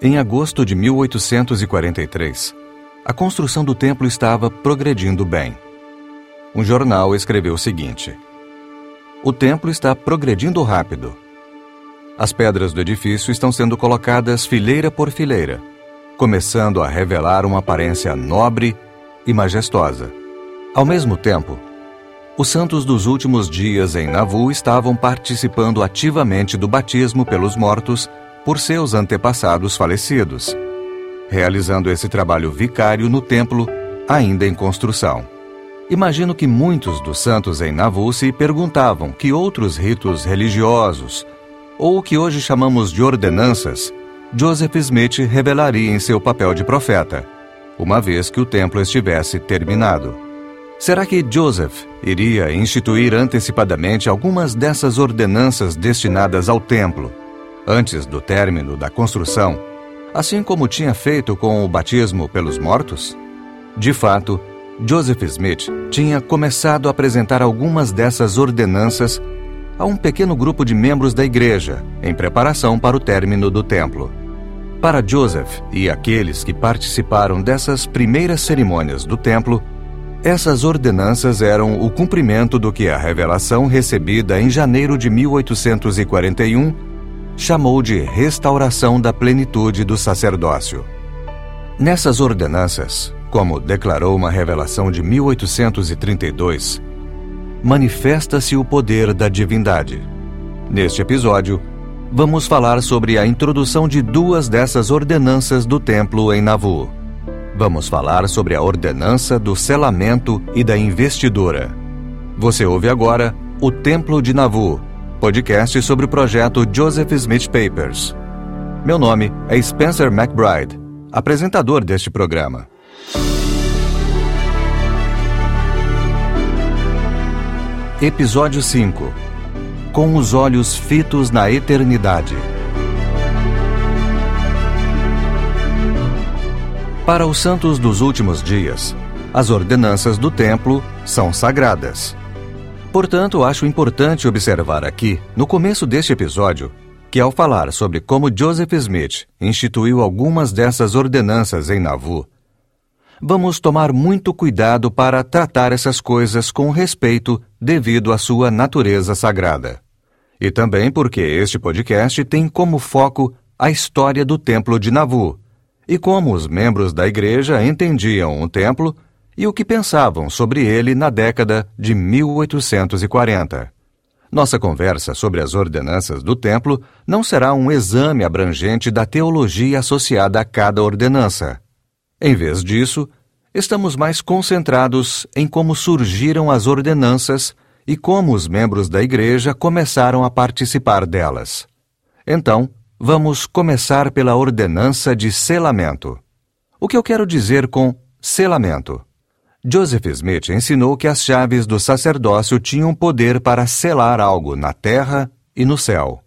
Em agosto de 1843, a construção do templo estava progredindo bem. Um jornal escreveu o seguinte: O templo está progredindo rápido. As pedras do edifício estão sendo colocadas fileira por fileira, começando a revelar uma aparência nobre e majestosa. Ao mesmo tempo, os santos dos últimos dias em Navu estavam participando ativamente do batismo pelos mortos por seus antepassados falecidos, realizando esse trabalho vicário no templo ainda em construção. Imagino que muitos dos santos em Navu se perguntavam que outros ritos religiosos, ou o que hoje chamamos de ordenanças, Joseph Smith revelaria em seu papel de profeta, uma vez que o templo estivesse terminado. Será que Joseph iria instituir antecipadamente algumas dessas ordenanças destinadas ao templo, antes do término da construção, assim como tinha feito com o batismo pelos mortos? De fato, Joseph Smith tinha começado a apresentar algumas dessas ordenanças a um pequeno grupo de membros da igreja, em preparação para o término do templo. Para Joseph e aqueles que participaram dessas primeiras cerimônias do templo, essas ordenanças eram o cumprimento do que a revelação recebida em janeiro de 1841 chamou de restauração da plenitude do sacerdócio. Nessas ordenanças, como declarou uma revelação de 1832, manifesta-se o poder da divindade. Neste episódio, vamos falar sobre a introdução de duas dessas ordenanças do templo em Navu. Vamos falar sobre a ordenança do selamento e da investidura. Você ouve agora o Templo de Navu, podcast sobre o projeto Joseph Smith Papers. Meu nome é Spencer McBride, apresentador deste programa. Episódio 5 Com os olhos fitos na eternidade. Para os santos dos últimos dias, as ordenanças do templo são sagradas. Portanto, acho importante observar aqui, no começo deste episódio, que ao falar sobre como Joseph Smith instituiu algumas dessas ordenanças em Nauvoo, vamos tomar muito cuidado para tratar essas coisas com respeito devido à sua natureza sagrada. E também porque este podcast tem como foco a história do Templo de Nauvoo e como os membros da igreja entendiam o templo e o que pensavam sobre ele na década de 1840. Nossa conversa sobre as ordenanças do templo não será um exame abrangente da teologia associada a cada ordenança. Em vez disso, estamos mais concentrados em como surgiram as ordenanças e como os membros da igreja começaram a participar delas. Então, vamos começar pela ordenança de selamento. O que eu quero dizer com selamento? Joseph Smith ensinou que as chaves do sacerdócio tinham poder para selar algo na terra e no céu.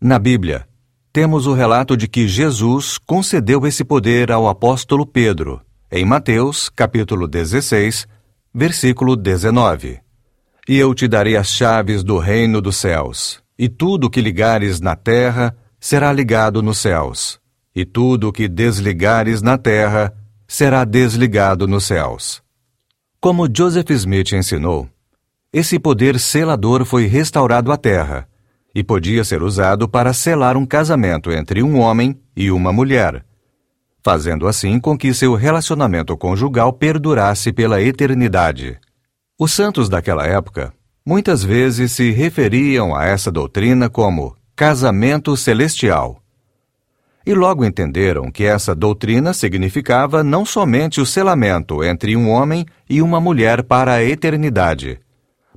Na Bíblia, temos o relato de que Jesus concedeu esse poder ao apóstolo Pedro, em Mateus, capítulo 16, versículo 19. E eu te darei as chaves do reino dos céus, e tudo que ligares na terra será ligado nos céus, e tudo que desligares na terra será desligado nos céus. Como Joseph Smith ensinou, esse poder selador foi restaurado à terra e podia ser usado para selar um casamento entre um homem e uma mulher, fazendo assim com que seu relacionamento conjugal perdurasse pela eternidade. Os santos daquela época muitas vezes se referiam a essa doutrina como casamento celestial e logo entenderam que essa doutrina significava não somente o selamento entre um homem e uma mulher para a eternidade,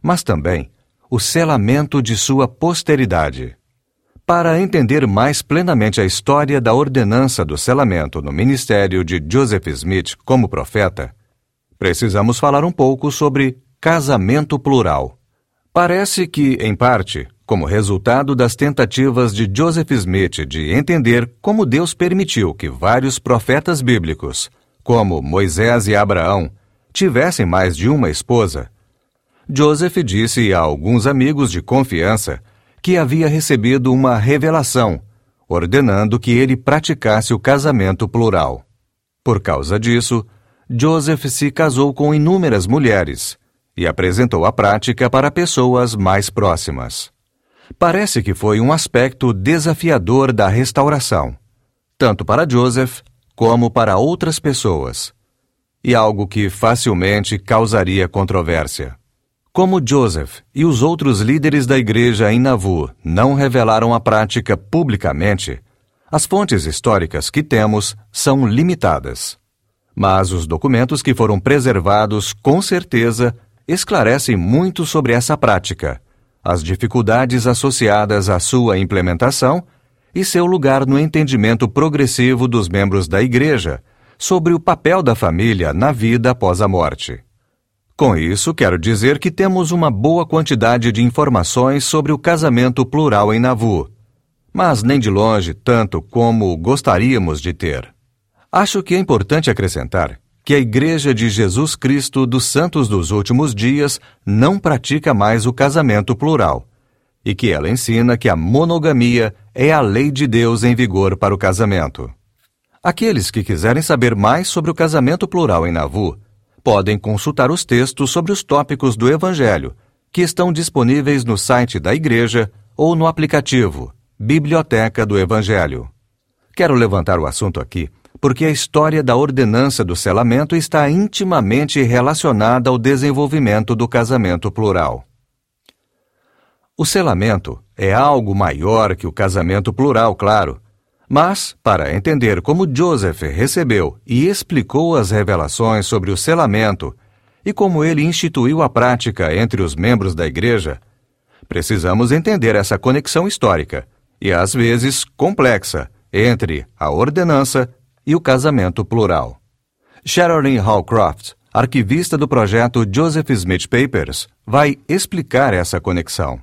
mas também o selamento de sua posteridade. Para entender mais plenamente a história da ordenança do selamento no ministério de Joseph Smith como profeta, precisamos falar um pouco sobre casamento plural. Parece que, em parte, como resultado das tentativas de Joseph Smith de entender como Deus permitiu que vários profetas bíblicos, como Moisés e Abraão, tivessem mais de uma esposa, Joseph disse a alguns amigos de confiança que havia recebido uma revelação, ordenando que ele praticasse o casamento plural. Por causa disso, Joseph se casou com inúmeras mulheres e apresentou a prática para pessoas mais próximas. Parece que foi um aspecto desafiador da restauração, tanto para Joseph como para outras pessoas, e algo que facilmente causaria controvérsia. Como Joseph e os outros líderes da igreja em Nauvoo não revelaram a prática publicamente, as fontes históricas que temos são limitadas. Mas os documentos que foram preservados, com certeza, esclarecem muito sobre essa prática, as dificuldades associadas à sua implementação e seu lugar no entendimento progressivo dos membros da Igreja sobre o papel da família na vida após a morte. Com isso, quero dizer que temos uma boa quantidade de informações sobre o casamento plural em Nauvoo, mas nem de longe tanto como gostaríamos de ter. Acho que é importante acrescentar que a Igreja de Jesus Cristo dos Santos dos Últimos Dias não pratica mais o casamento plural, e que ela ensina que a monogamia é a lei de Deus em vigor para o casamento. Aqueles que quiserem saber mais sobre o casamento plural em Nauvoo podem consultar os textos sobre os tópicos do Evangelho, que estão disponíveis no site da Igreja ou no aplicativo Biblioteca do Evangelho. Quero levantar o assunto aqui porque a história da ordenança do selamento está intimamente relacionada ao desenvolvimento do casamento plural. O selamento é algo maior que o casamento plural, claro, mas, para entender como Joseph recebeu e explicou as revelações sobre o selamento e como ele instituiu a prática entre os membros da Igreja, precisamos entender essa conexão histórica e, às vezes, complexa entre a ordenança e o casamento plural. Sharon Hallcroft, arquivista do projeto Joseph Smith Papers, vai explicar essa conexão.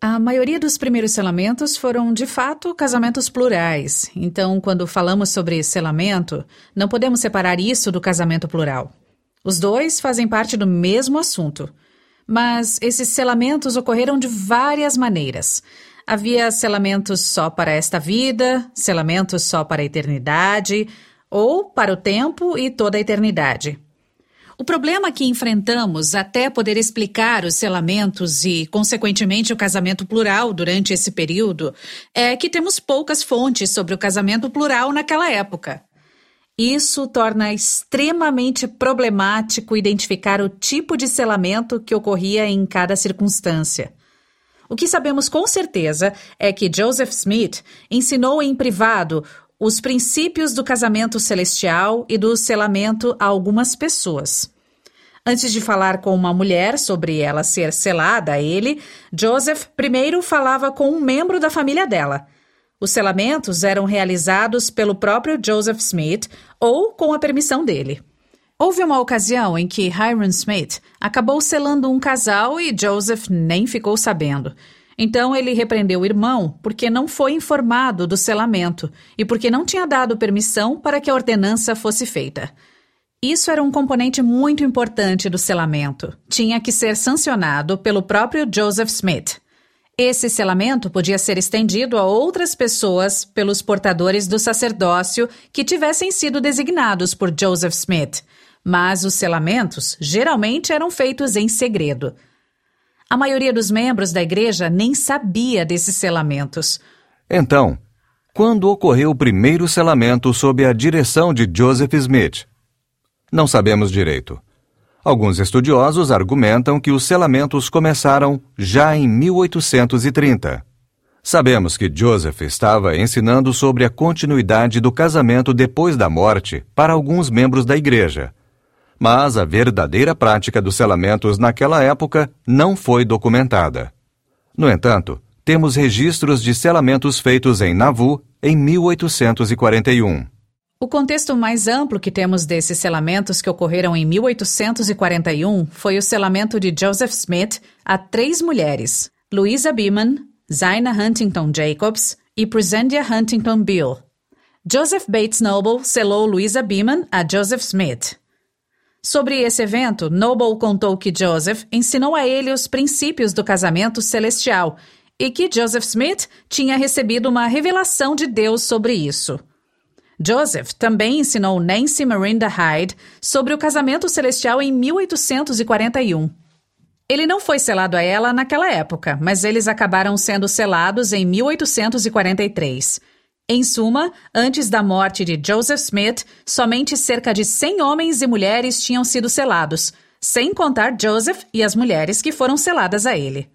A maioria dos primeiros selamentos foram, de fato, casamentos plurais. Então, quando falamos sobre selamento, não podemos separar isso do casamento plural. Os dois fazem parte do mesmo assunto. Mas esses selamentos ocorreram de várias maneiras. Havia selamentos só para esta vida, selamentos só para a eternidade, ou para o tempo e toda a eternidade. O problema que enfrentamos até poder explicar os selamentos e, consequentemente, o casamento plural durante esse período é que temos poucas fontes sobre o casamento plural naquela época. Isso torna extremamente problemático identificar o tipo de selamento que ocorria em cada circunstância. O que sabemos com certeza é que Joseph Smith ensinou em privado os princípios do casamento celestial e do selamento a algumas pessoas. Antes de falar com uma mulher sobre ela ser selada a ele, Joseph primeiro falava com um membro da família dela. Os selamentos eram realizados pelo próprio Joseph Smith ou com a permissão dele. Houve uma ocasião em que Hiram Smith acabou selando um casal e Joseph nem ficou sabendo. Então ele repreendeu o irmão porque não foi informado do selamento e porque não tinha dado permissão para que a ordenança fosse feita. Isso era um componente muito importante do selamento. Tinha que ser sancionado pelo próprio Joseph Smith. Esse selamento podia ser estendido a outras pessoas pelos portadores do sacerdócio que tivessem sido designados por Joseph Smith, mas os selamentos geralmente eram feitos em segredo. A maioria dos membros da igreja nem sabia desses selamentos. Então, quando ocorreu o primeiro selamento sob a direção de Joseph Smith? Não sabemos direito. Alguns estudiosos argumentam que os selamentos começaram já em 1830. Sabemos que Joseph estava ensinando sobre a continuidade do casamento depois da morte para alguns membros da igreja mas a verdadeira prática dos selamentos naquela época não foi documentada. No entanto, temos registros de selamentos feitos em Nauvoo em 1841. O contexto mais amplo que temos desses selamentos que ocorreram em 1841 foi o selamento de Joseph Smith a três mulheres: Louisa Beeman, Zina Huntington Jacobs e Presendia Huntington Bill. Joseph Bates Noble selou Louisa Beeman a Joseph Smith. Sobre esse evento, Noble contou que Joseph ensinou a ele os princípios do casamento celestial e que Joseph Smith tinha recebido uma revelação de Deus sobre isso. Joseph também ensinou Nancy Marinda Hyde sobre o casamento celestial em 1841. Ele não foi selado a ela naquela época, mas eles acabaram sendo selados em 1843. Em suma, antes da morte de Joseph Smith, somente cerca de 100 homens e mulheres tinham sido selados, sem contar Joseph e as mulheres que foram seladas a ele.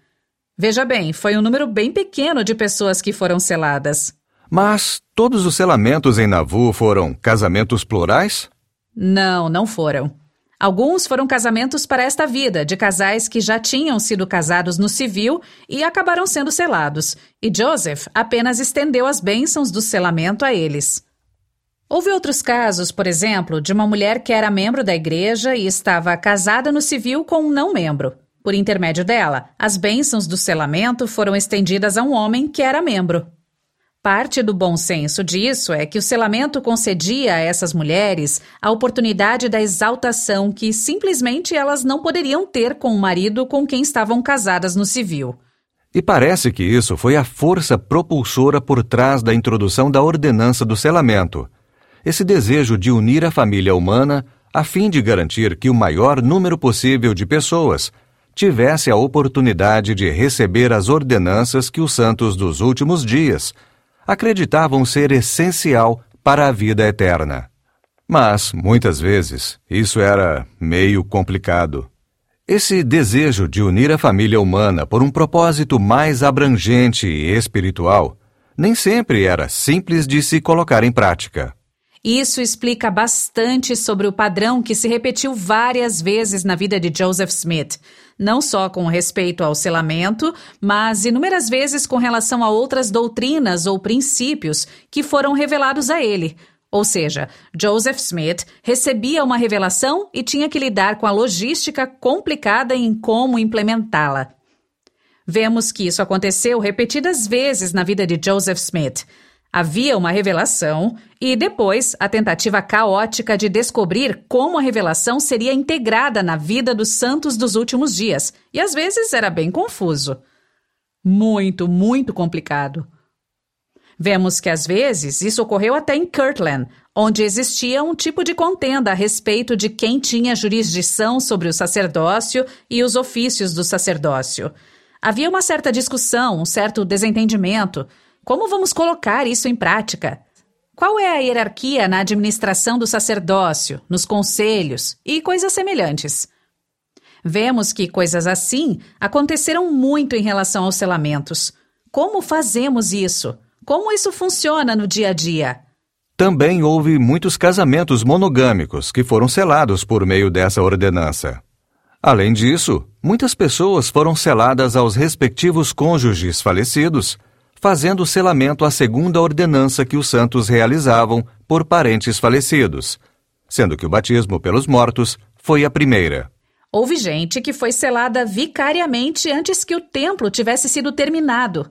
Veja bem, foi um número bem pequeno de pessoas que foram seladas. Mas todos os selamentos em Nauvoo foram casamentos plurais? Não, não foram. Alguns foram casamentos para esta vida, de casais que já tinham sido casados no civil e acabaram sendo selados, e Joseph apenas estendeu as bênçãos do selamento a eles. Houve outros casos, por exemplo, de uma mulher que era membro da igreja e estava casada no civil com um não membro. Por intermédio dela, as bênçãos do selamento foram estendidas a um homem que era membro. Parte do bom senso disso é que o selamento concedia a essas mulheres a oportunidade da exaltação que simplesmente elas não poderiam ter com o marido com quem estavam casadas no civil. E parece que isso foi a força propulsora por trás da introdução da ordenança do selamento. Esse desejo de unir a família humana a fim de garantir que o maior número possível de pessoas tivesse a oportunidade de receber as ordenanças que os santos dos últimos dias acreditavam ser essencial para a vida eterna. Mas, muitas vezes, isso era meio complicado. Esse desejo de unir a família humana por um propósito mais abrangente e espiritual nem sempre era simples de se colocar em prática. Isso explica bastante sobre o padrão que se repetiu várias vezes na vida de Joseph Smith, não só com respeito ao selamento, mas inúmeras vezes com relação a outras doutrinas ou princípios que foram revelados a ele. Ou seja, Joseph Smith recebia uma revelação e tinha que lidar com a logística complicada em como implementá-la. Vemos que isso aconteceu repetidas vezes na vida de Joseph Smith. Havia uma revelação e depois a tentativa caótica de descobrir como a revelação seria integrada na vida dos santos dos últimos dias, e às vezes era bem confuso. Muito, muito complicado. Vemos que às vezes isso ocorreu até em Kirtland, onde existia um tipo de contenda a respeito de quem tinha jurisdição sobre o sacerdócio e os ofícios do sacerdócio. Havia uma certa discussão, um certo desentendimento como vamos colocar isso em prática? Qual é a hierarquia na administração do sacerdócio, nos conselhos e coisas semelhantes? Vemos que coisas assim aconteceram muito em relação aos selamentos. Como fazemos isso? Como isso funciona no dia a dia? Também houve muitos casamentos monogâmicos que foram selados por meio dessa ordenança. Além disso, muitas pessoas foram seladas aos respectivos cônjuges falecidos fazendo selamento à segunda ordenança que os santos realizavam por parentes falecidos, sendo que o batismo pelos mortos foi a primeira. Houve gente que foi selada vicariamente antes que o templo tivesse sido terminado.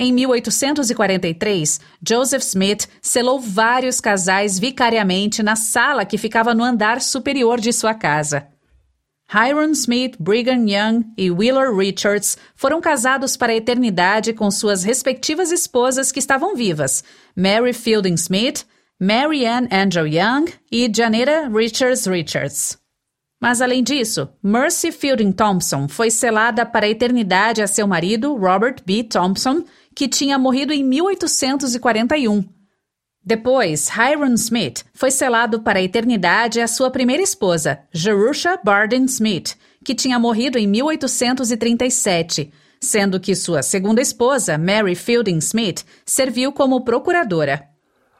Em 1843, Joseph Smith selou vários casais vicariamente na sala que ficava no andar superior de sua casa. Hiram Smith, Brigham Young e Wheeler Richards foram casados para a eternidade com suas respectivas esposas que estavam vivas, Mary Fielding Smith, Mary Ann Angel Young e Janetta Richards Richards. Mas além disso, Mercy Fielding Thompson foi selada para a eternidade a seu marido, Robert B. Thompson, que tinha morrido em 1841. Depois, Hiram Smith foi selado para a eternidade a sua primeira esposa, Jerusha Barden Smith, que tinha morrido em 1837, sendo que sua segunda esposa, Mary Fielding Smith, serviu como procuradora.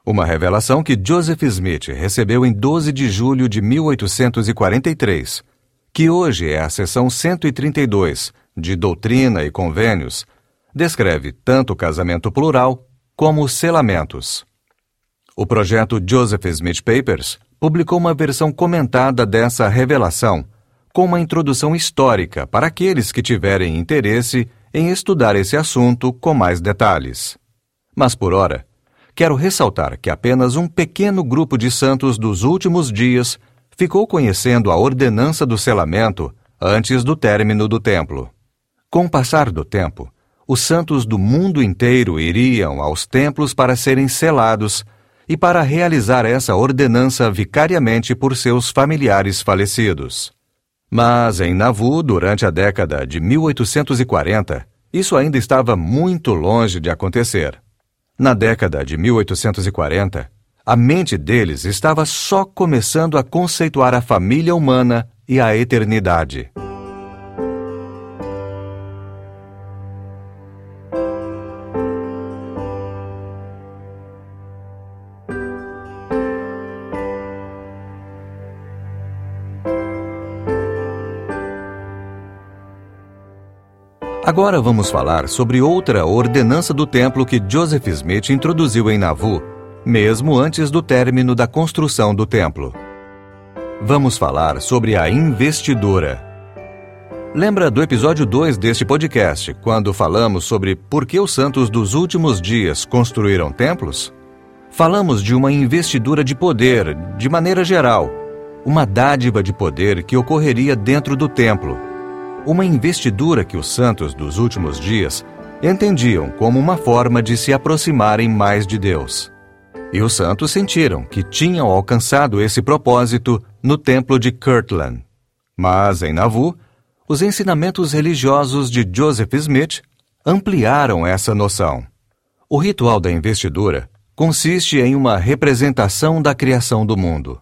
Uma revelação que Joseph Smith recebeu em 12 de julho de 1843, que hoje é a seção 132 de Doutrina e Convênios, descreve tanto o casamento plural como os selamentos. O projeto Joseph Smith Papers publicou uma versão comentada dessa revelação, com uma introdução histórica para aqueles que tiverem interesse em estudar esse assunto com mais detalhes. Mas por ora, quero ressaltar que apenas um pequeno grupo de santos dos últimos dias ficou conhecendo a ordenança do selamento antes do término do templo. Com o passar do tempo, os santos do mundo inteiro iriam aos templos para serem selados e para realizar essa ordenança vicariamente por seus familiares falecidos. Mas em Nauvoo, durante a década de 1840, isso ainda estava muito longe de acontecer. Na década de 1840, a mente deles estava só começando a conceituar a família humana e a eternidade. Agora vamos falar sobre outra ordenança do templo que Joseph Smith introduziu em Nauvoo, mesmo antes do término da construção do templo. Vamos falar sobre a investidura. Lembra do episódio 2 deste podcast, quando falamos sobre por que os santos dos últimos dias construíram templos? Falamos de uma investidura de poder, de maneira geral, uma dádiva de poder que ocorreria dentro do templo uma investidura que os santos dos últimos dias entendiam como uma forma de se aproximarem mais de Deus. E os santos sentiram que tinham alcançado esse propósito no templo de Kirtland. Mas em Nauvoo, os ensinamentos religiosos de Joseph Smith ampliaram essa noção. O ritual da investidura consiste em uma representação da criação do mundo.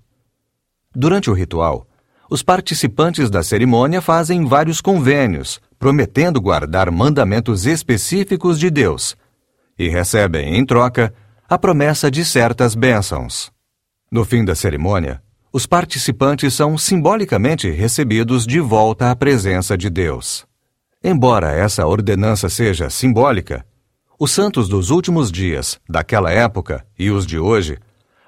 Durante o ritual, os participantes da cerimônia fazem vários convênios, prometendo guardar mandamentos específicos de Deus, e recebem, em troca, a promessa de certas bênçãos. No fim da cerimônia, os participantes são simbolicamente recebidos de volta à presença de Deus. Embora essa ordenança seja simbólica, os santos dos últimos dias, daquela época e os de hoje,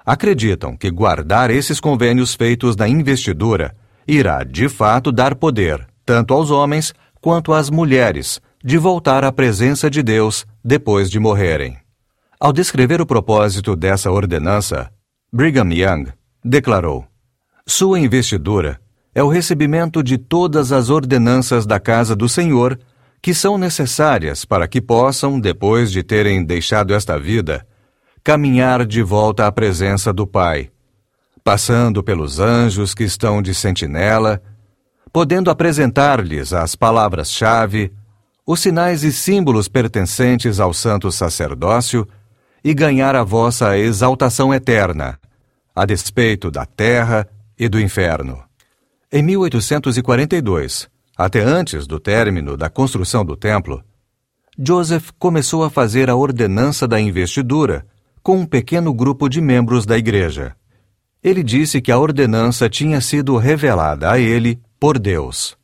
acreditam que guardar esses convênios feitos na investidura irá de fato dar poder, tanto aos homens quanto às mulheres, de voltar à presença de Deus depois de morrerem. Ao descrever o propósito dessa ordenança, Brigham Young declarou: Sua investidura é o recebimento de todas as ordenanças da casa do Senhor que são necessárias para que possam, depois de terem deixado esta vida, caminhar de volta à presença do Pai passando pelos anjos que estão de sentinela, podendo apresentar-lhes as palavras-chave, os sinais e símbolos pertencentes ao santo sacerdócio e ganhar a vossa exaltação eterna, a despeito da terra e do inferno. Em 1842, até antes do término da construção do templo, Joseph começou a fazer a ordenança da investidura com um pequeno grupo de membros da igreja. Ele disse que a ordenança tinha sido revelada a ele por Deus.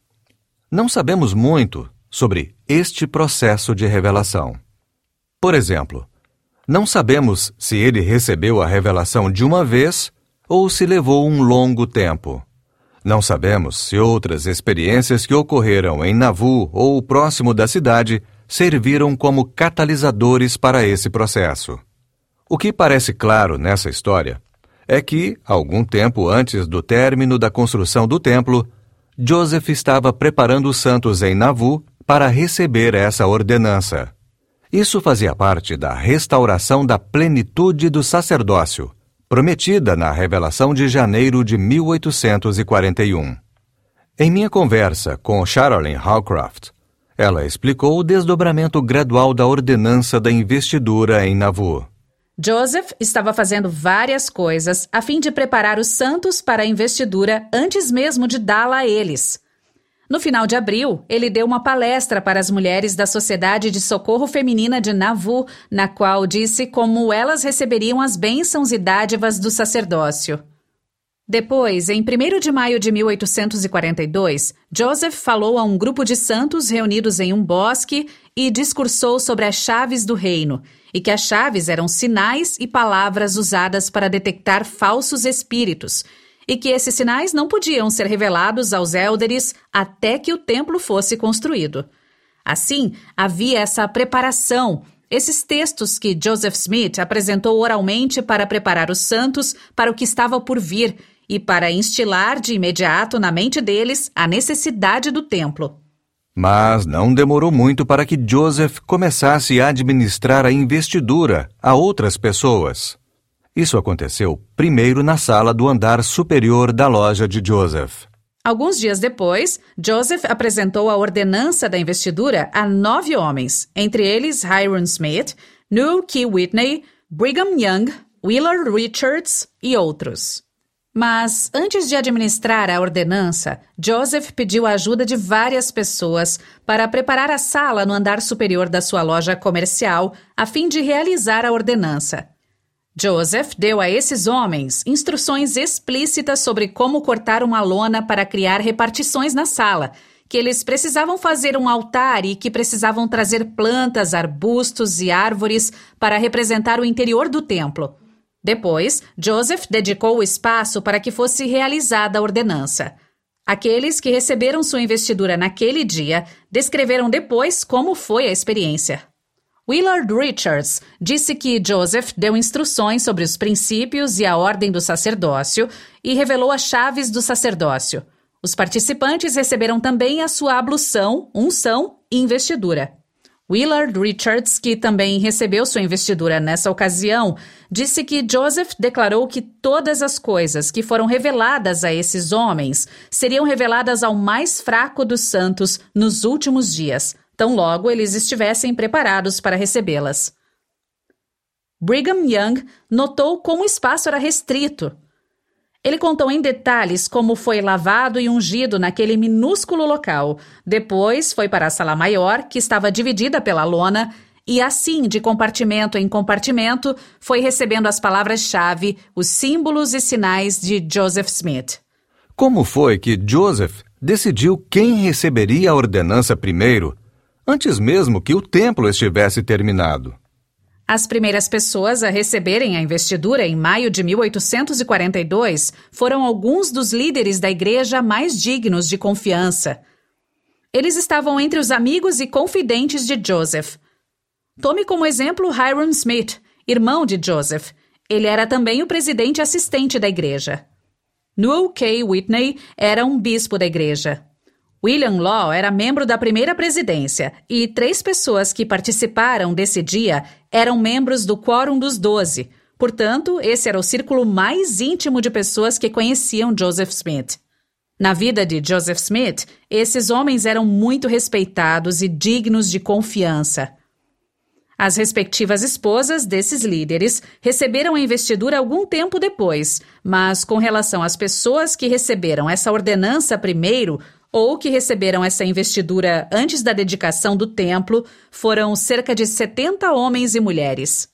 Não sabemos muito sobre este processo de revelação. Por exemplo, não sabemos se ele recebeu a revelação de uma vez ou se levou um longo tempo. Não sabemos se outras experiências que ocorreram em Nauvoo ou próximo da cidade serviram como catalisadores para esse processo. O que parece claro nessa história é que, algum tempo antes do término da construção do templo, Joseph estava preparando os santos em Nauvoo para receber essa ordenança. Isso fazia parte da restauração da plenitude do sacerdócio, prometida na revelação de janeiro de 1841. Em minha conversa com Charolyn Howcroft, ela explicou o desdobramento gradual da ordenança da investidura em Nauvoo. Joseph estava fazendo várias coisas a fim de preparar os santos para a investidura antes mesmo de dá-la a eles. No final de abril, ele deu uma palestra para as mulheres da Sociedade de Socorro Feminina de Nauvoo, na qual disse como elas receberiam as bênçãos e dádivas do sacerdócio. Depois, em 1 de maio de 1842, Joseph falou a um grupo de santos reunidos em um bosque e discursou sobre as chaves do reino, e que as chaves eram sinais e palavras usadas para detectar falsos espíritos, e que esses sinais não podiam ser revelados aos élderes até que o templo fosse construído. Assim, havia essa preparação, esses textos que Joseph Smith apresentou oralmente para preparar os santos para o que estava por vir e para instilar de imediato na mente deles a necessidade do templo. Mas não demorou muito para que Joseph começasse a administrar a investidura a outras pessoas. Isso aconteceu primeiro na sala do andar superior da loja de Joseph. Alguns dias depois, Joseph apresentou a ordenança da investidura a nove homens, entre eles Hiram Smith, New Key Whitney, Brigham Young, Willard Richards e outros. Mas, antes de administrar a ordenança, Joseph pediu a ajuda de várias pessoas para preparar a sala no andar superior da sua loja comercial, a fim de realizar a ordenança. Joseph deu a esses homens instruções explícitas sobre como cortar uma lona para criar repartições na sala, que eles precisavam fazer um altar e que precisavam trazer plantas, arbustos e árvores para representar o interior do templo. Depois, Joseph dedicou o espaço para que fosse realizada a ordenança. Aqueles que receberam sua investidura naquele dia descreveram depois como foi a experiência. Willard Richards disse que Joseph deu instruções sobre os princípios e a ordem do sacerdócio e revelou as chaves do sacerdócio. Os participantes receberam também a sua ablução, unção e investidura. Willard Richards, que também recebeu sua investidura nessa ocasião, disse que Joseph declarou que todas as coisas que foram reveladas a esses homens seriam reveladas ao mais fraco dos santos nos últimos dias, tão logo eles estivessem preparados para recebê-las. Brigham Young notou como o espaço era restrito ele contou em detalhes como foi lavado e ungido naquele minúsculo local. Depois foi para a sala maior, que estava dividida pela lona, e assim, de compartimento em compartimento, foi recebendo as palavras-chave, os símbolos e sinais de Joseph Smith. Como foi que Joseph decidiu quem receberia a ordenança primeiro, antes mesmo que o templo estivesse terminado? As primeiras pessoas a receberem a investidura em maio de 1842 foram alguns dos líderes da igreja mais dignos de confiança. Eles estavam entre os amigos e confidentes de Joseph. Tome como exemplo Hiram Smith, irmão de Joseph. Ele era também o presidente assistente da igreja. Newell K. Whitney era um bispo da igreja. William Law era membro da primeira presidência e três pessoas que participaram desse dia eram membros do Quórum dos Doze. Portanto, esse era o círculo mais íntimo de pessoas que conheciam Joseph Smith. Na vida de Joseph Smith, esses homens eram muito respeitados e dignos de confiança. As respectivas esposas desses líderes receberam a investidura algum tempo depois, mas com relação às pessoas que receberam essa ordenança primeiro, ou que receberam essa investidura antes da dedicação do templo foram cerca de 70 homens e mulheres.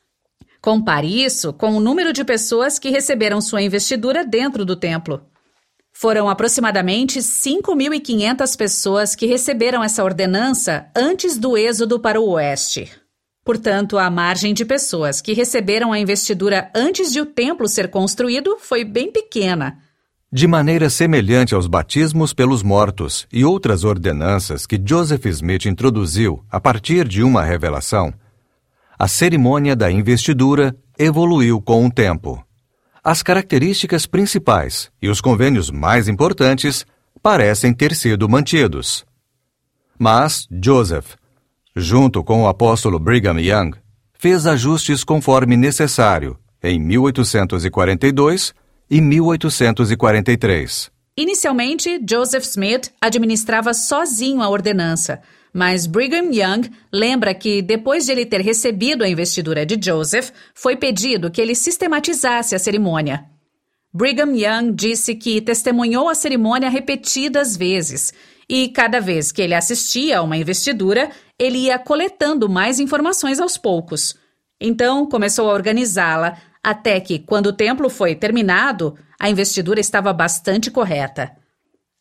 Compare isso com o número de pessoas que receberam sua investidura dentro do templo. Foram aproximadamente 5.500 pessoas que receberam essa ordenança antes do êxodo para o oeste. Portanto, a margem de pessoas que receberam a investidura antes de o templo ser construído foi bem pequena, de maneira semelhante aos batismos pelos mortos e outras ordenanças que Joseph Smith introduziu a partir de uma revelação, a cerimônia da investidura evoluiu com o tempo. As características principais e os convênios mais importantes parecem ter sido mantidos. Mas Joseph, junto com o apóstolo Brigham Young, fez ajustes conforme necessário em 1842 e 1843. Inicialmente, Joseph Smith administrava sozinho a ordenança, mas Brigham Young lembra que, depois de ele ter recebido a investidura de Joseph, foi pedido que ele sistematizasse a cerimônia. Brigham Young disse que testemunhou a cerimônia repetidas vezes e, cada vez que ele assistia a uma investidura, ele ia coletando mais informações aos poucos. Então, começou a organizá-la, até que, quando o templo foi terminado, a investidura estava bastante correta.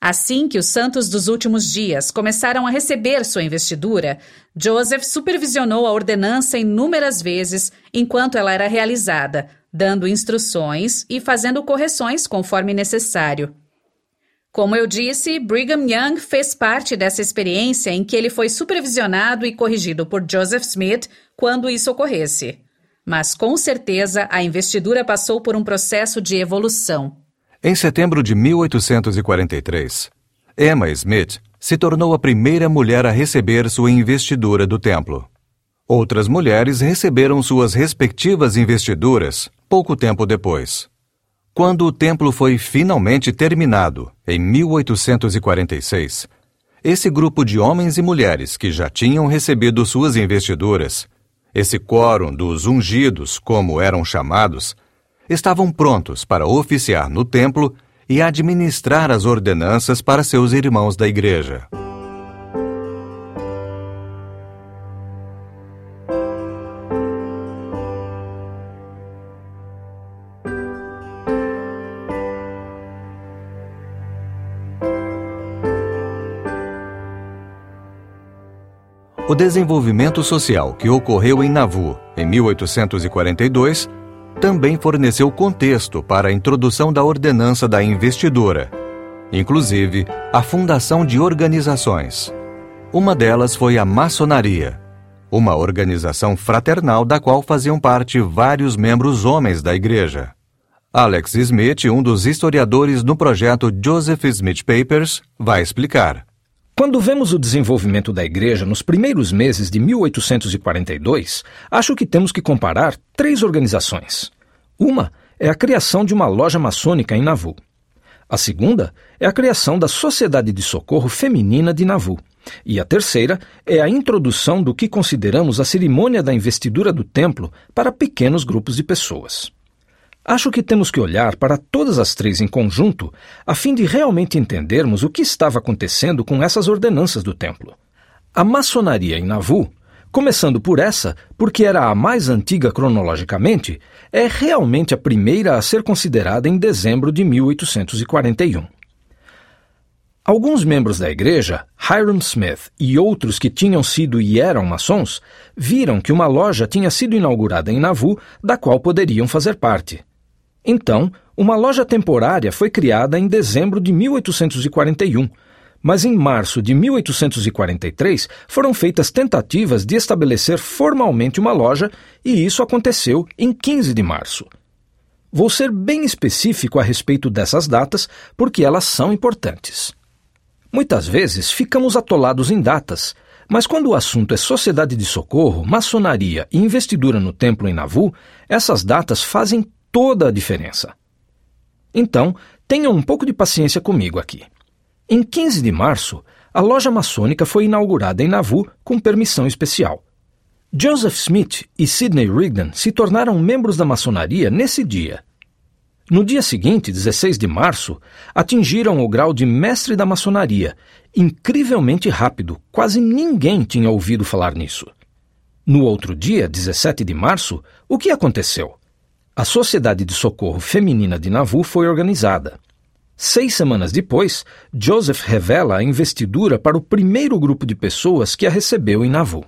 Assim que os santos dos últimos dias começaram a receber sua investidura, Joseph supervisionou a ordenança inúmeras vezes enquanto ela era realizada, dando instruções e fazendo correções conforme necessário. Como eu disse, Brigham Young fez parte dessa experiência em que ele foi supervisionado e corrigido por Joseph Smith quando isso ocorresse. Mas com certeza a investidura passou por um processo de evolução. Em setembro de 1843, Emma Smith se tornou a primeira mulher a receber sua investidura do templo. Outras mulheres receberam suas respectivas investiduras pouco tempo depois. Quando o templo foi finalmente terminado, em 1846, esse grupo de homens e mulheres que já tinham recebido suas investiduras, esse quórum dos ungidos, como eram chamados, estavam prontos para oficiar no templo e administrar as ordenanças para seus irmãos da igreja. O desenvolvimento social que ocorreu em Nauvoo em 1842 também forneceu contexto para a introdução da ordenança da investidura, inclusive a fundação de organizações. Uma delas foi a maçonaria, uma organização fraternal da qual faziam parte vários membros homens da igreja. Alex Smith, um dos historiadores no projeto Joseph Smith Papers, vai explicar. Quando vemos o desenvolvimento da igreja nos primeiros meses de 1842, acho que temos que comparar três organizações. Uma é a criação de uma loja maçônica em Nauvoo. A segunda é a criação da Sociedade de Socorro Feminina de Nauvoo. E a terceira é a introdução do que consideramos a cerimônia da investidura do templo para pequenos grupos de pessoas. Acho que temos que olhar para todas as três em conjunto a fim de realmente entendermos o que estava acontecendo com essas ordenanças do templo. A maçonaria em Nauvoo, começando por essa, porque era a mais antiga cronologicamente, é realmente a primeira a ser considerada em dezembro de 1841. Alguns membros da igreja, Hiram Smith e outros que tinham sido e eram maçons, viram que uma loja tinha sido inaugurada em Nauvoo da qual poderiam fazer parte. Então, uma loja temporária foi criada em dezembro de 1841, mas em março de 1843 foram feitas tentativas de estabelecer formalmente uma loja e isso aconteceu em 15 de março. Vou ser bem específico a respeito dessas datas porque elas são importantes. Muitas vezes ficamos atolados em datas, mas quando o assunto é sociedade de socorro, maçonaria e investidura no templo em Nauvoo, essas datas fazem toda a diferença. Então, tenham um pouco de paciência comigo aqui. Em 15 de março, a loja maçônica foi inaugurada em Nauvoo com permissão especial. Joseph Smith e Sidney Rigdon se tornaram membros da maçonaria nesse dia. No dia seguinte, 16 de março, atingiram o grau de mestre da maçonaria, incrivelmente rápido, quase ninguém tinha ouvido falar nisso. No outro dia, 17 de março, o que aconteceu? A Sociedade de Socorro Feminina de Nauvoo foi organizada. Seis semanas depois, Joseph revela a investidura para o primeiro grupo de pessoas que a recebeu em Nauvoo.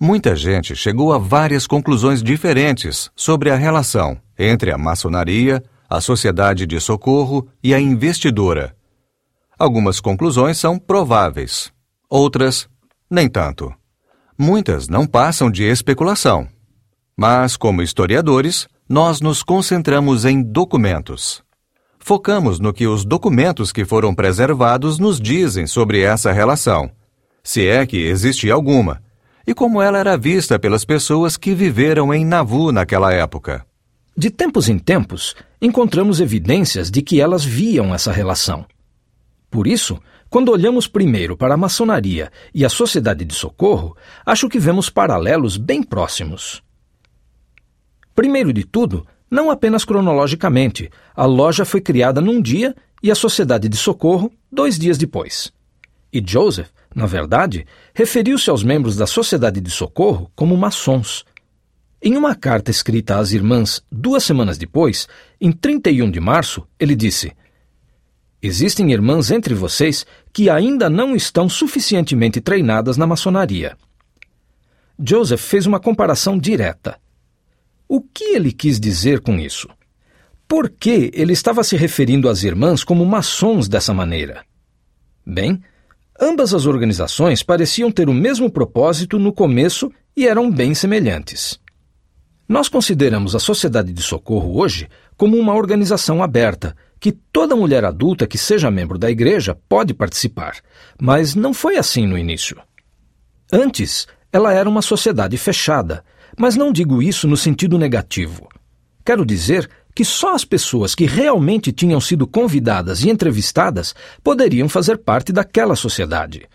Muita gente chegou a várias conclusões diferentes sobre a relação entre a maçonaria, a Sociedade de Socorro e a investidura. Algumas conclusões são prováveis, outras, nem tanto. Muitas não passam de especulação. Mas, como historiadores, nós nos concentramos em documentos. Focamos no que os documentos que foram preservados nos dizem sobre essa relação, se é que existe alguma, e como ela era vista pelas pessoas que viveram em Nauvoo naquela época. De tempos em tempos, encontramos evidências de que elas viam essa relação. Por isso, quando olhamos primeiro para a maçonaria e a sociedade de socorro, acho que vemos paralelos bem próximos. Primeiro de tudo, não apenas cronologicamente, a loja foi criada num dia e a Sociedade de Socorro dois dias depois. E Joseph, na verdade, referiu-se aos membros da Sociedade de Socorro como maçons. Em uma carta escrita às irmãs duas semanas depois, em 31 de março, ele disse: Existem irmãs entre vocês que ainda não estão suficientemente treinadas na maçonaria. Joseph fez uma comparação direta. O que ele quis dizer com isso? Por que ele estava se referindo às irmãs como maçons dessa maneira? Bem, ambas as organizações pareciam ter o mesmo propósito no começo e eram bem semelhantes. Nós consideramos a Sociedade de Socorro hoje como uma organização aberta, que toda mulher adulta que seja membro da igreja pode participar, mas não foi assim no início. Antes, ela era uma sociedade fechada, mas não digo isso no sentido negativo. Quero dizer que só as pessoas que realmente tinham sido convidadas e entrevistadas poderiam fazer parte daquela sociedade.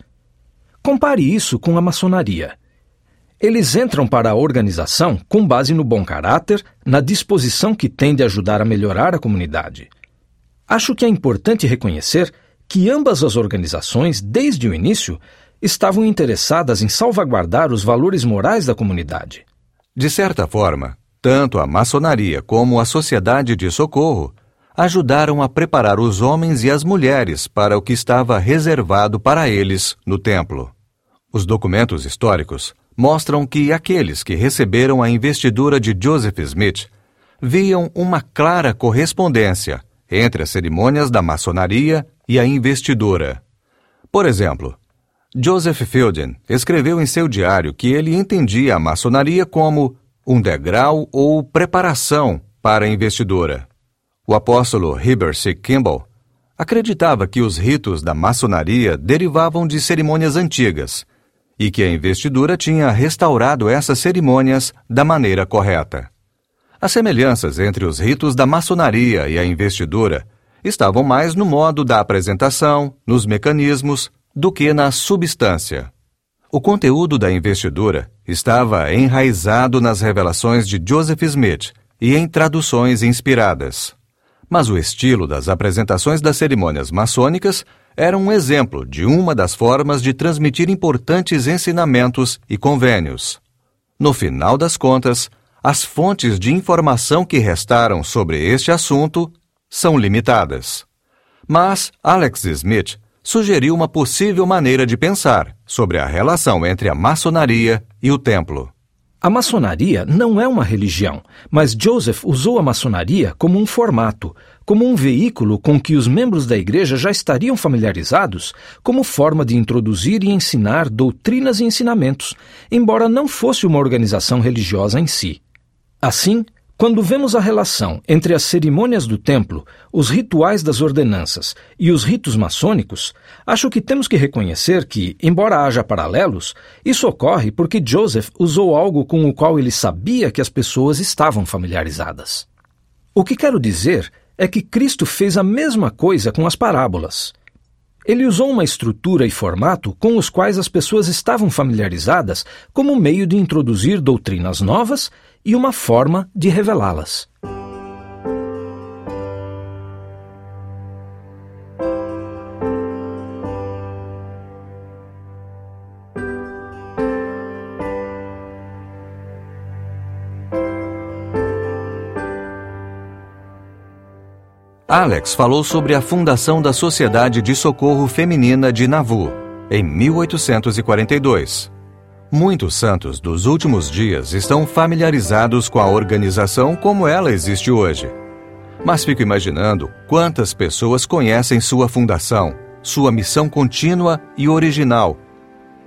Compare isso com a maçonaria. Eles entram para a organização com base no bom caráter, na disposição que tem de ajudar a melhorar a comunidade. Acho que é importante reconhecer que ambas as organizações, desde o início, estavam interessadas em salvaguardar os valores morais da comunidade. De certa forma, tanto a maçonaria como a Sociedade de Socorro ajudaram a preparar os homens e as mulheres para o que estava reservado para eles no templo. Os documentos históricos mostram que aqueles que receberam a investidura de Joseph Smith viam uma clara correspondência entre as cerimônias da maçonaria e a investidura. Por exemplo, Joseph Fielding escreveu em seu diário que ele entendia a maçonaria como um degrau ou preparação para a investidura. O apóstolo Heber C. Kimball acreditava que os ritos da maçonaria derivavam de cerimônias antigas e que a investidura tinha restaurado essas cerimônias da maneira correta. As semelhanças entre os ritos da maçonaria e a investidura estavam mais no modo da apresentação, nos mecanismos, do que na substância. O conteúdo da investidura estava enraizado nas revelações de Joseph Smith e em traduções inspiradas. Mas o estilo das apresentações das cerimônias maçônicas era um exemplo de uma das formas de transmitir importantes ensinamentos e convênios. No final das contas, as fontes de informação que restaram sobre este assunto são limitadas. Mas Alex Smith sugeriu uma possível maneira de pensar sobre a relação entre a maçonaria e o templo. A maçonaria não é uma religião, mas Joseph usou a maçonaria como um formato, como um veículo com que os membros da igreja já estariam familiarizados, como forma de introduzir e ensinar doutrinas e ensinamentos, embora não fosse uma organização religiosa em si. Assim, quando vemos a relação entre as cerimônias do templo, os rituais das ordenanças e os ritos maçônicos, acho que temos que reconhecer que, embora haja paralelos, isso ocorre porque Joseph usou algo com o qual ele sabia que as pessoas estavam familiarizadas. O que quero dizer é que Cristo fez a mesma coisa com as parábolas. Ele usou uma estrutura e formato com os quais as pessoas estavam familiarizadas como meio de introduzir doutrinas novas e uma forma de revelá-las. Alex falou sobre a fundação da Sociedade de Socorro Feminina de Nauvoo, em 1842. Muitos santos dos últimos dias estão familiarizados com a organização como ela existe hoje. Mas fico imaginando quantas pessoas conhecem sua fundação, sua missão contínua e original,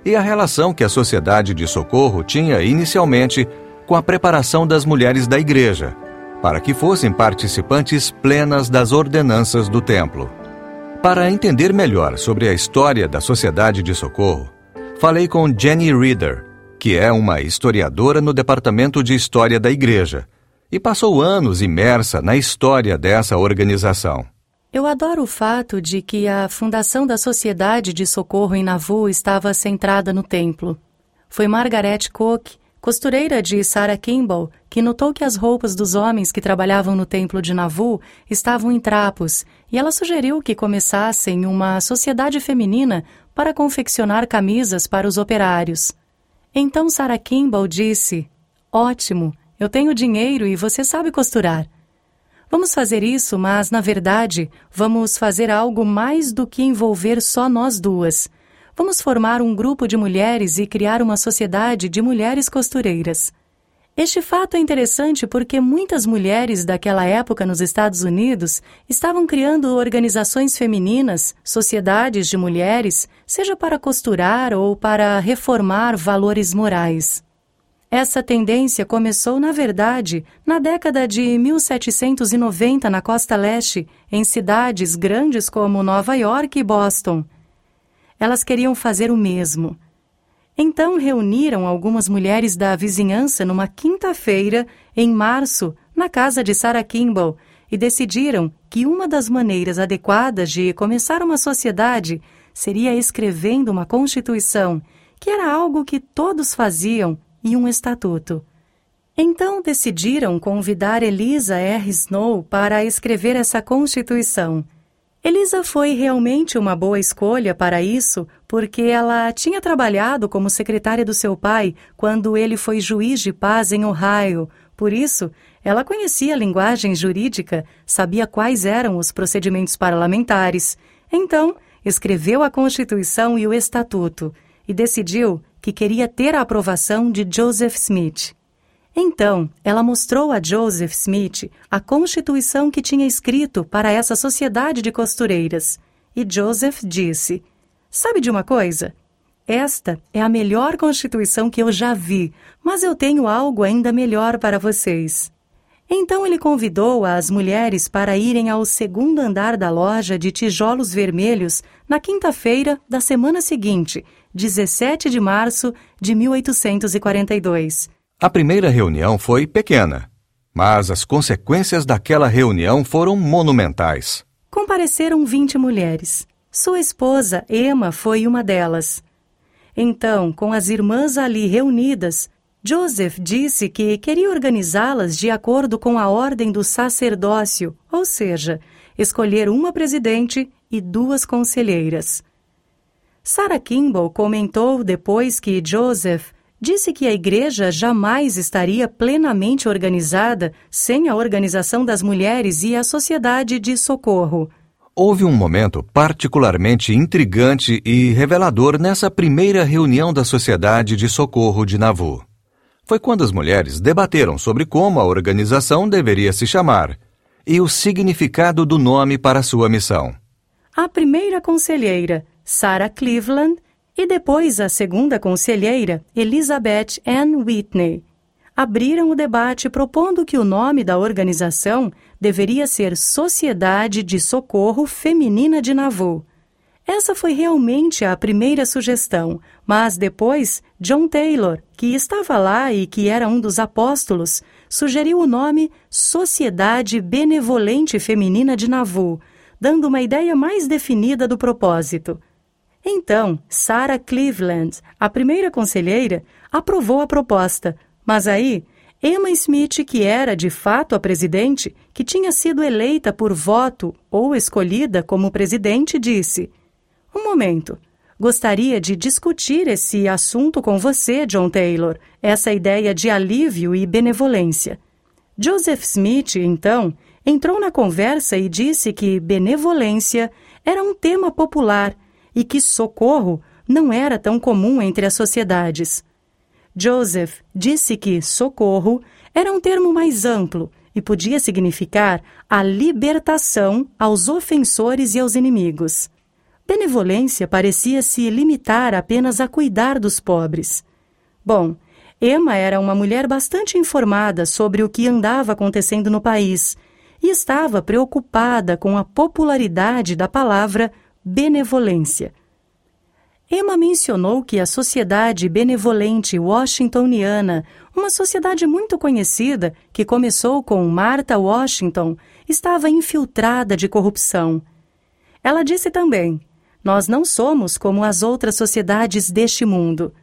e a relação que a Sociedade de Socorro tinha inicialmente com a preparação das mulheres da Igreja para que fossem participantes plenas das ordenanças do templo. Para entender melhor sobre a história da Sociedade de Socorro, falei com Jenny Reader, que é uma historiadora no Departamento de História da Igreja e passou anos imersa na história dessa organização. Eu adoro o fato de que a fundação da Sociedade de Socorro em Nauvoo estava centrada no templo. Foi Margaret Cook costureira de Sarah Kimball, que notou que as roupas dos homens que trabalhavam no templo de Nauvoo estavam em trapos, e ela sugeriu que começassem uma sociedade feminina para confeccionar camisas para os operários. Então Sarah Kimball disse: Ótimo, eu tenho dinheiro e você sabe costurar. Vamos fazer isso, mas, na verdade, vamos fazer algo mais do que envolver só nós duas. Vamos formar um grupo de mulheres e criar uma sociedade de mulheres costureiras. Este fato é interessante porque muitas mulheres daquela época nos Estados Unidos estavam criando organizações femininas, sociedades de mulheres, seja para costurar ou para reformar valores morais. Essa tendência começou, na verdade, na década de 1790 na costa leste, em cidades grandes como Nova York e Boston. Elas queriam fazer o mesmo. Então reuniram algumas mulheres da vizinhança numa quinta-feira, em março, na casa de Sarah Kimball, e decidiram que uma das maneiras adequadas de começar uma sociedade seria escrevendo uma constituição, que era algo que todos faziam e um estatuto. Então decidiram convidar Elisa R. Snow para escrever essa Constituição. Elisa foi realmente uma boa escolha para isso, porque ela tinha trabalhado como secretária do seu pai quando ele foi juiz de paz em Ohio. Por isso, ela conhecia a linguagem jurídica, sabia quais eram os procedimentos parlamentares. Então, escreveu a Constituição e o Estatuto e decidiu que queria ter a aprovação de Joseph Smith. Então, ela mostrou a Joseph Smith a constituição que tinha escrito para essa sociedade de costureiras. E Joseph disse: Sabe de uma coisa? Esta é a melhor constituição que eu já vi, mas eu tenho algo ainda melhor para vocês. Então ele convidou as mulheres para irem ao segundo andar da loja de tijolos vermelhos na quinta-feira da semana seguinte, 17 de março de 1842. A primeira reunião foi pequena, mas as consequências daquela reunião foram monumentais. Compareceram 20 mulheres. Sua esposa, Emma, foi uma delas. Então, com as irmãs ali reunidas, Joseph disse que queria organizá-las de acordo com a ordem do sacerdócio, ou seja, escolher uma presidente e duas conselheiras. Sarah Kimball comentou depois que Joseph disse que a igreja jamais estaria plenamente organizada sem a organização das mulheres e a sociedade de socorro. Houve um momento particularmente intrigante e revelador nessa primeira reunião da Sociedade de Socorro de Nauvoo. Foi quando as mulheres debateram sobre como a organização deveria se chamar e o significado do nome para sua missão. A primeira conselheira, Sarah Cleveland, e depois a segunda conselheira, Elizabeth Ann Whitney, abriram o debate propondo que o nome da organização deveria ser Sociedade de Socorro Feminina de Nauvoo. Essa foi realmente a primeira sugestão, mas depois John Taylor, que estava lá e que era um dos apóstolos, sugeriu o nome Sociedade Benevolente Feminina de Nauvoo, dando uma ideia mais definida do propósito. Então, Sarah Cleveland, a primeira conselheira, aprovou a proposta, mas aí Emma Smith, que era de fato a presidente, que tinha sido eleita por voto ou escolhida como presidente, disse: Um momento. Gostaria de discutir esse assunto com você, John Taylor, essa ideia de alívio e benevolência. Joseph Smith, então, entrou na conversa e disse que benevolência era um tema popular e que socorro não era tão comum entre as sociedades. Joseph disse que socorro era um termo mais amplo e podia significar a libertação aos ofensores e aos inimigos. Benevolência parecia se limitar apenas a cuidar dos pobres. Bom, Emma era uma mulher bastante informada sobre o que andava acontecendo no país e estava preocupada com a popularidade da palavra benevolência. Emma mencionou que a Sociedade Benevolente Washingtoniana, uma sociedade muito conhecida que começou com Martha Washington, estava infiltrada de corrupção. Ela disse também: Nós não somos como as outras sociedades deste mundo.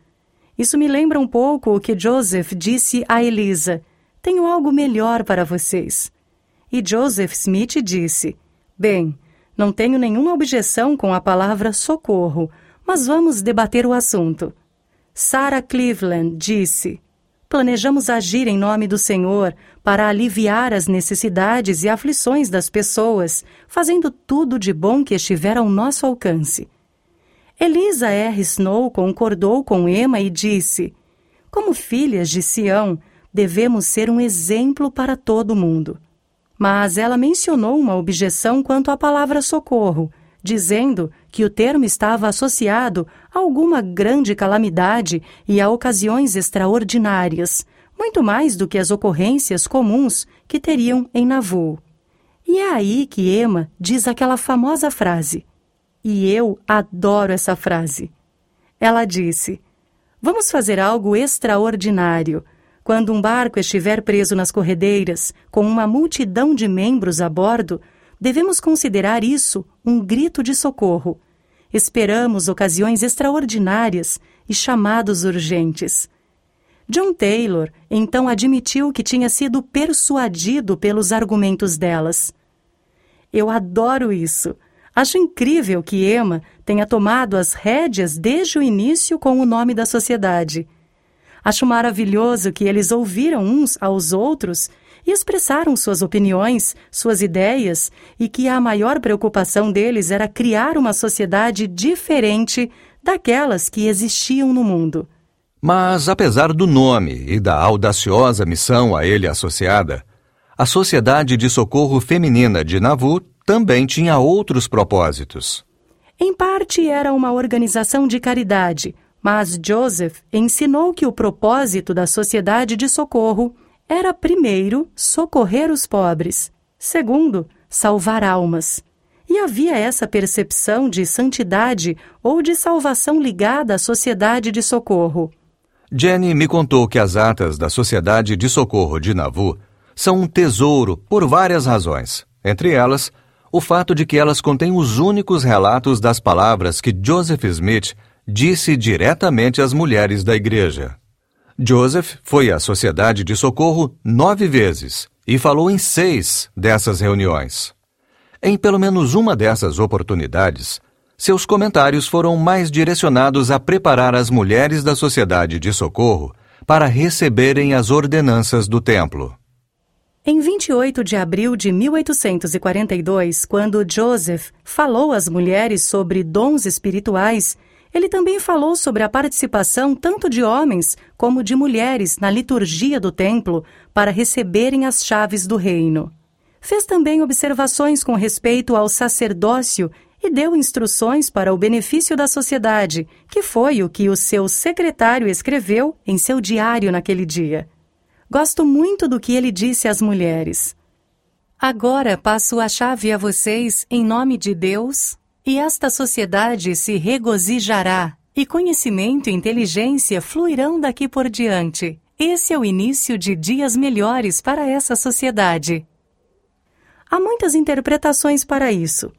Isso me lembra um pouco o que Joseph disse a Elisa: Tenho algo melhor para vocês. E Joseph Smith disse: Bem, não tenho nenhuma objeção com a palavra socorro, mas vamos debater o assunto. Sarah Cleveland disse: Planejamos agir em nome do Senhor para aliviar as necessidades e aflições das pessoas, fazendo tudo de bom que estiver ao nosso alcance. Elisa R. Snow concordou com Emma e disse: Como filhas de Sião, devemos ser um exemplo para todo mundo. Mas ela mencionou uma objeção quanto à palavra socorro, dizendo que o termo estava associado a alguma grande calamidade e a ocasiões extraordinárias, muito mais do que as ocorrências comuns que teriam em Navu. E é aí que Emma diz aquela famosa frase. E eu adoro essa frase. Ela disse: Vamos fazer algo extraordinário. Quando um barco estiver preso nas corredeiras, com uma multidão de membros a bordo, devemos considerar isso um grito de socorro. Esperamos ocasiões extraordinárias e chamados urgentes. John Taylor então admitiu que tinha sido persuadido pelos argumentos delas. Eu adoro isso. Acho incrível que Emma tenha tomado as rédeas desde o início com o nome da sociedade. Acho maravilhoso que eles ouviram uns aos outros e expressaram suas opiniões, suas ideias, e que a maior preocupação deles era criar uma sociedade diferente daquelas que existiam no mundo. Mas, apesar do nome e da audaciosa missão a ele associada, a Sociedade de Socorro Feminina de Nauvoo também tinha outros propósitos. Em parte era uma organização de caridade, mas Joseph ensinou que o propósito da Sociedade de Socorro era, primeiro, socorrer os pobres, segundo, salvar almas. E havia essa percepção de santidade ou de salvação ligada à Sociedade de Socorro. Jenny me contou que as atas da Sociedade de Socorro de Nauvoo são um tesouro por várias razões, entre elas, o fato de que elas contêm os únicos relatos das palavras que Joseph Smith disse diretamente às mulheres da igreja. Joseph foi à Sociedade de Socorro nove vezes e falou em seis dessas reuniões. Em pelo menos uma dessas oportunidades, seus comentários foram mais direcionados a preparar as mulheres da Sociedade de Socorro para receberem as ordenanças do templo. Em 28 de abril de 1842, quando Joseph falou às mulheres sobre dons espirituais, ele também falou sobre a participação tanto de homens como de mulheres na liturgia do templo para receberem as chaves do reino. Fez também observações com respeito ao sacerdócio e deu instruções para o benefício da sociedade, que foi o que o seu secretário escreveu em seu diário naquele dia. Gosto muito do que ele disse às mulheres. Agora passo a chave a vocês em nome de Deus, e esta sociedade se regozijará, e conhecimento e inteligência fluirão daqui por diante. Esse é o início de dias melhores para essa sociedade. Há muitas interpretações para isso.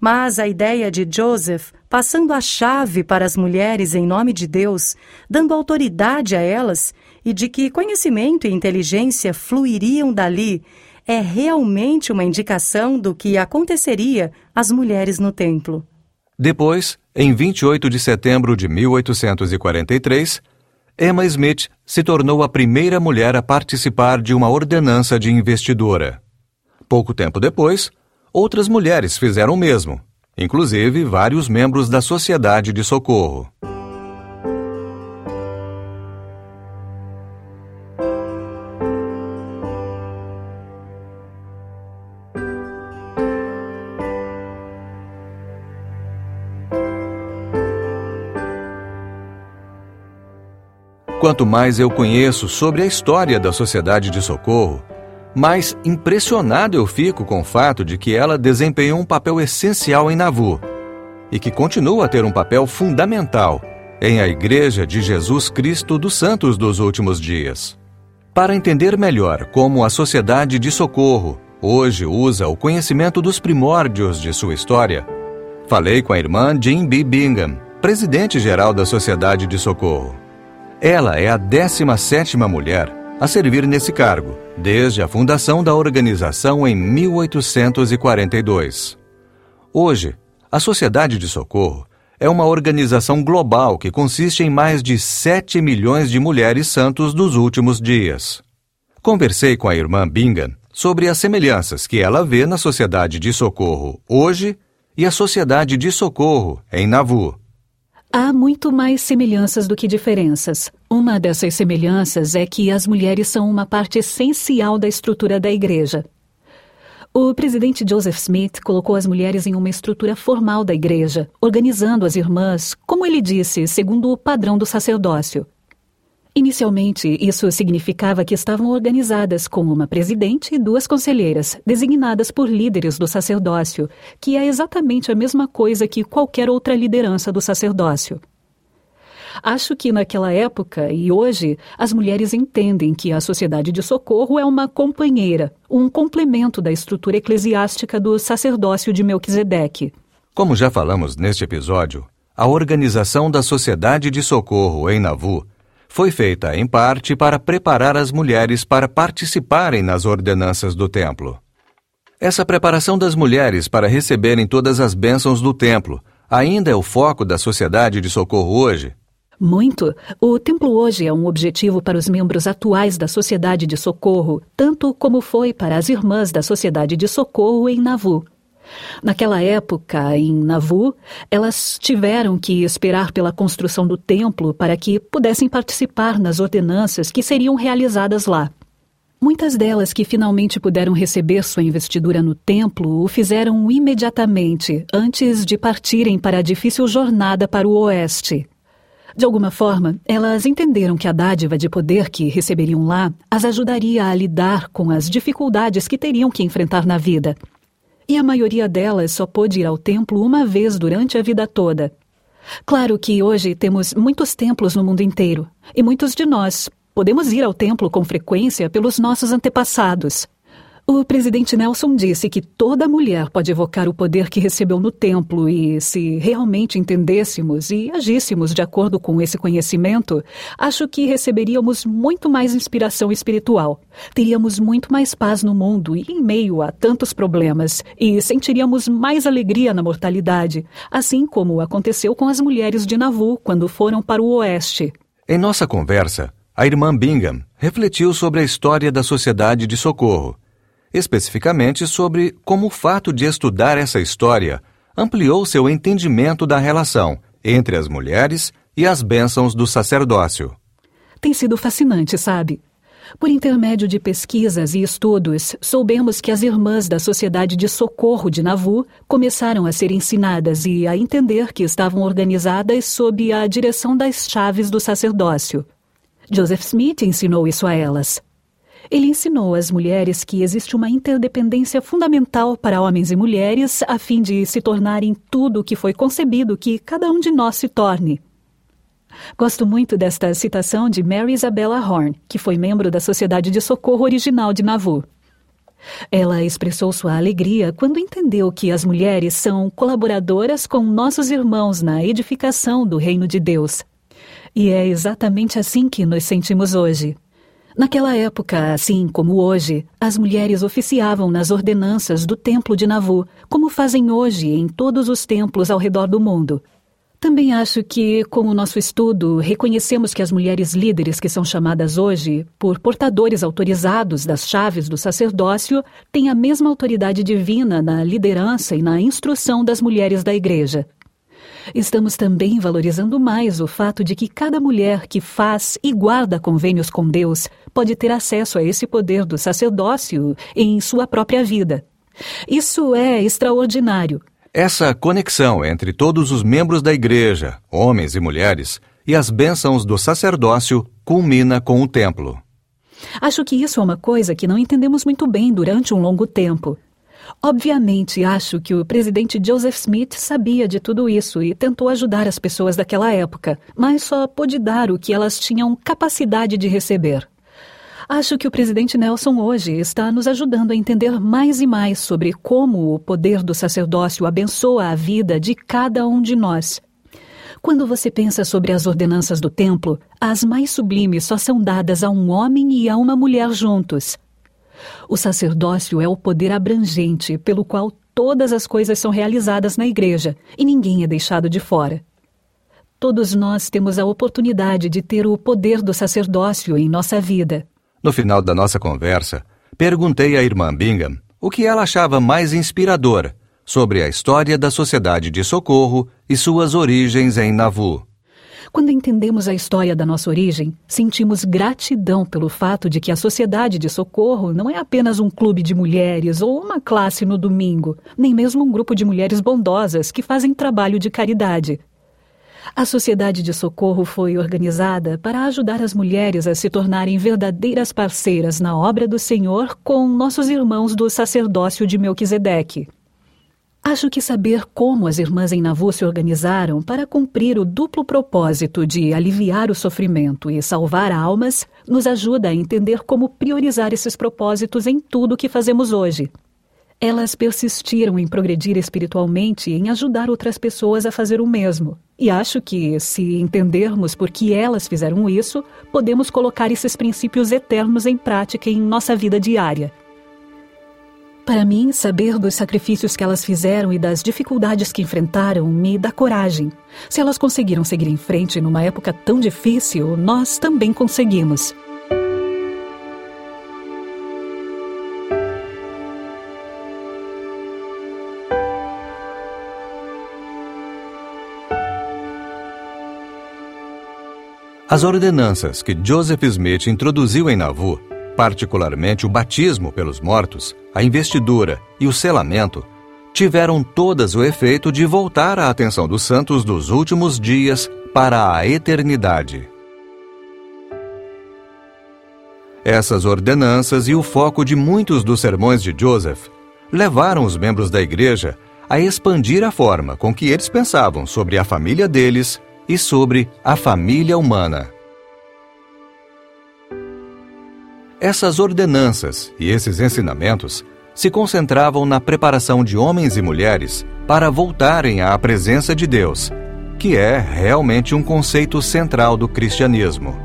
Mas a ideia de Joseph passando a chave para as mulheres em nome de Deus, dando autoridade a elas, e de que conhecimento e inteligência fluiriam dali, é realmente uma indicação do que aconteceria às mulheres no templo. Depois, em 28 de setembro de 1843, Emma Smith se tornou a primeira mulher a participar de uma ordenança de investidura. Pouco tempo depois, outras mulheres fizeram o mesmo, inclusive vários membros da Sociedade de Socorro. Quanto mais eu conheço sobre a história da Sociedade de Socorro, mais impressionado eu fico com o fato de que ela desempenhou um papel essencial em Nauvoo e que continua a ter um papel fundamental em a Igreja de Jesus Cristo dos Santos dos Últimos Dias. Para entender melhor como a Sociedade de Socorro hoje usa o conhecimento dos primórdios de sua história, falei com a irmã Jean B. Bingham, presidente-geral da Sociedade de Socorro. Ela é a 17ª mulher a servir nesse cargo, desde a fundação da organização em 1842. Hoje, a Sociedade de Socorro é uma organização global que consiste em mais de 7 milhões de mulheres santos dos últimos dias. Conversei com a irmã Bingham sobre as semelhanças que ela vê na Sociedade de Socorro hoje e a Sociedade de Socorro em Nauvoo. Há muito mais semelhanças do que diferenças. Uma dessas semelhanças é que as mulheres são uma parte essencial da estrutura da igreja. O presidente Joseph Smith colocou as mulheres em uma estrutura formal da igreja, organizando as irmãs, como ele disse, segundo o padrão do sacerdócio. Inicialmente, isso significava que estavam organizadas com uma presidente e duas conselheiras, designadas por líderes do sacerdócio, que é exatamente a mesma coisa que qualquer outra liderança do sacerdócio. Acho que naquela época e hoje as mulheres entendem que a sociedade de socorro é uma companheira, um complemento da estrutura eclesiástica do sacerdócio de Melquisedeque. Como já falamos neste episódio, a organização da Sociedade de Socorro em Navu foi feita em parte para preparar as mulheres para participarem nas ordenanças do templo. Essa preparação das mulheres para receberem todas as bênçãos do templo ainda é o foco da Sociedade de Socorro hoje? Muito. O templo hoje é um objetivo para os membros atuais da Sociedade de Socorro, tanto como foi para as irmãs da Sociedade de Socorro em Navu. Naquela época, em Navu, elas tiveram que esperar pela construção do templo para que pudessem participar nas ordenanças que seriam realizadas lá. Muitas delas que finalmente puderam receber sua investidura no templo o fizeram imediatamente, antes de partirem para a difícil jornada para o oeste. De alguma forma, elas entenderam que a dádiva de poder que receberiam lá as ajudaria a lidar com as dificuldades que teriam que enfrentar na vida. E a maioria delas só pôde ir ao templo uma vez durante a vida toda. Claro que hoje temos muitos templos no mundo inteiro, e muitos de nós podemos ir ao templo com frequência pelos nossos antepassados. O presidente Nelson disse que toda mulher pode evocar o poder que recebeu no templo e, se realmente entendêssemos e agíssemos de acordo com esse conhecimento, acho que receberíamos muito mais inspiração espiritual. Teríamos muito mais paz no mundo e em meio a tantos problemas, e sentiríamos mais alegria na mortalidade, assim como aconteceu com as mulheres de Navu quando foram para o oeste. Em nossa conversa, a irmã Bingham refletiu sobre a história da Sociedade de Socorro especificamente sobre como o fato de estudar essa história ampliou seu entendimento da relação entre as mulheres e as bênçãos do sacerdócio. Tem sido fascinante, sabe? Por intermédio de pesquisas e estudos, soubemos que as irmãs da Sociedade de Socorro de Navu começaram a ser ensinadas e a entender que estavam organizadas sob a direção das chaves do sacerdócio. Joseph Smith ensinou isso a elas. Ele ensinou às mulheres que existe uma interdependência fundamental para homens e mulheres a fim de se tornarem tudo o que foi concebido que cada um de nós se torne. Gosto muito desta citação de Mary Isabella Horn, que foi membro da Sociedade de Socorro Original de Nauvoo. Ela expressou sua alegria quando entendeu que as mulheres são colaboradoras com nossos irmãos na edificação do reino de Deus. E é exatamente assim que nos sentimos hoje. Naquela época, assim como hoje, as mulheres oficiavam nas ordenanças do Templo de Navu, como fazem hoje em todos os templos ao redor do mundo. Também acho que, com o nosso estudo, reconhecemos que as mulheres líderes que são chamadas hoje por portadores autorizados das chaves do sacerdócio têm a mesma autoridade divina na liderança e na instrução das mulheres da Igreja. Estamos também valorizando mais o fato de que cada mulher que faz e guarda convênios com Deus pode ter acesso a esse poder do sacerdócio em sua própria vida. Isso é extraordinário. Essa conexão entre todos os membros da igreja, homens e mulheres, e as bênçãos do sacerdócio culmina com o templo. Acho que isso é uma coisa que não entendemos muito bem durante um longo tempo. Obviamente, acho que o presidente Joseph Smith sabia de tudo isso e tentou ajudar as pessoas daquela época, mas só pôde dar o que elas tinham capacidade de receber. Acho que o presidente Nelson hoje está nos ajudando a entender mais e mais sobre como o poder do sacerdócio abençoa a vida de cada um de nós. Quando você pensa sobre as ordenanças do templo, as mais sublimes só são dadas a um homem e a uma mulher juntos. O sacerdócio é o poder abrangente pelo qual todas as coisas são realizadas na igreja e ninguém é deixado de fora. Todos nós temos a oportunidade de ter o poder do sacerdócio em nossa vida. No final da nossa conversa, perguntei à irmã Bingham o que ela achava mais inspirador sobre a história da Sociedade de Socorro e suas origens em Nauvoo. Quando entendemos a história da nossa origem, sentimos gratidão pelo fato de que a Sociedade de Socorro não é apenas um clube de mulheres ou uma classe no domingo, nem mesmo um grupo de mulheres bondosas que fazem trabalho de caridade. A Sociedade de Socorro foi organizada para ajudar as mulheres a se tornarem verdadeiras parceiras na obra do Senhor com nossos irmãos do sacerdócio de Melquisedeque. Acho que saber como as irmãs em Navu se organizaram para cumprir o duplo propósito de aliviar o sofrimento e salvar almas nos ajuda a entender como priorizar esses propósitos em tudo o que fazemos hoje. Elas persistiram em progredir espiritualmente e em ajudar outras pessoas a fazer o mesmo. E acho que, se entendermos por que elas fizeram isso, podemos colocar esses princípios eternos em prática em nossa vida diária. Para mim, saber dos sacrifícios que elas fizeram e das dificuldades que enfrentaram me dá coragem. Se elas conseguiram seguir em frente numa época tão difícil, nós também conseguimos. As ordenanças que Joseph Smith introduziu em Nauvoo particularmente o batismo pelos mortos, a investidura e o selamento, tiveram todas o efeito de voltar a atenção dos santos dos últimos dias para a eternidade. Essas ordenanças e o foco de muitos dos sermões de Joseph levaram os membros da igreja a expandir a forma com que eles pensavam sobre a família deles e sobre a família humana. Essas ordenanças e esses ensinamentos se concentravam na preparação de homens e mulheres para voltarem à presença de Deus, que é realmente um conceito central do cristianismo.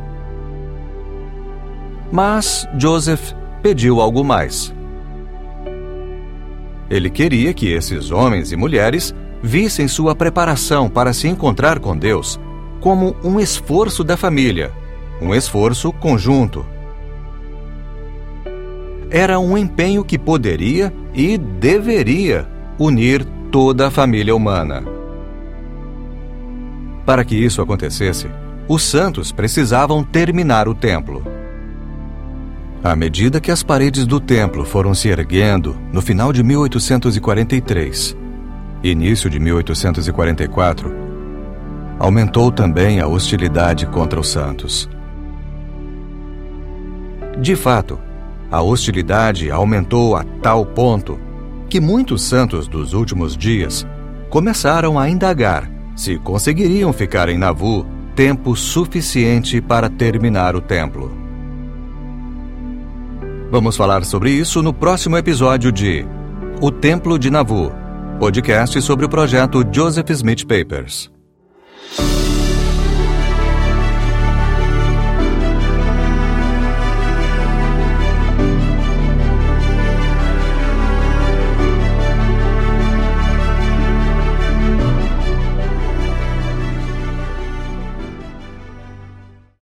Mas Joseph pediu algo mais. Ele queria que esses homens e mulheres vissem sua preparação para se encontrar com Deus como um esforço da família, um esforço conjunto era um empenho que poderia e deveria unir toda a família humana. Para que isso acontecesse, os santos precisavam terminar o templo. À medida que as paredes do templo foram se erguendo no final de 1843, início de 1844, aumentou também a hostilidade contra os santos. De fato, a hostilidade aumentou a tal ponto que muitos santos dos últimos dias começaram a indagar se conseguiriam ficar em Navu tempo suficiente para terminar o templo. Vamos falar sobre isso no próximo episódio de O Templo de Navu, podcast sobre o projeto Joseph Smith Papers.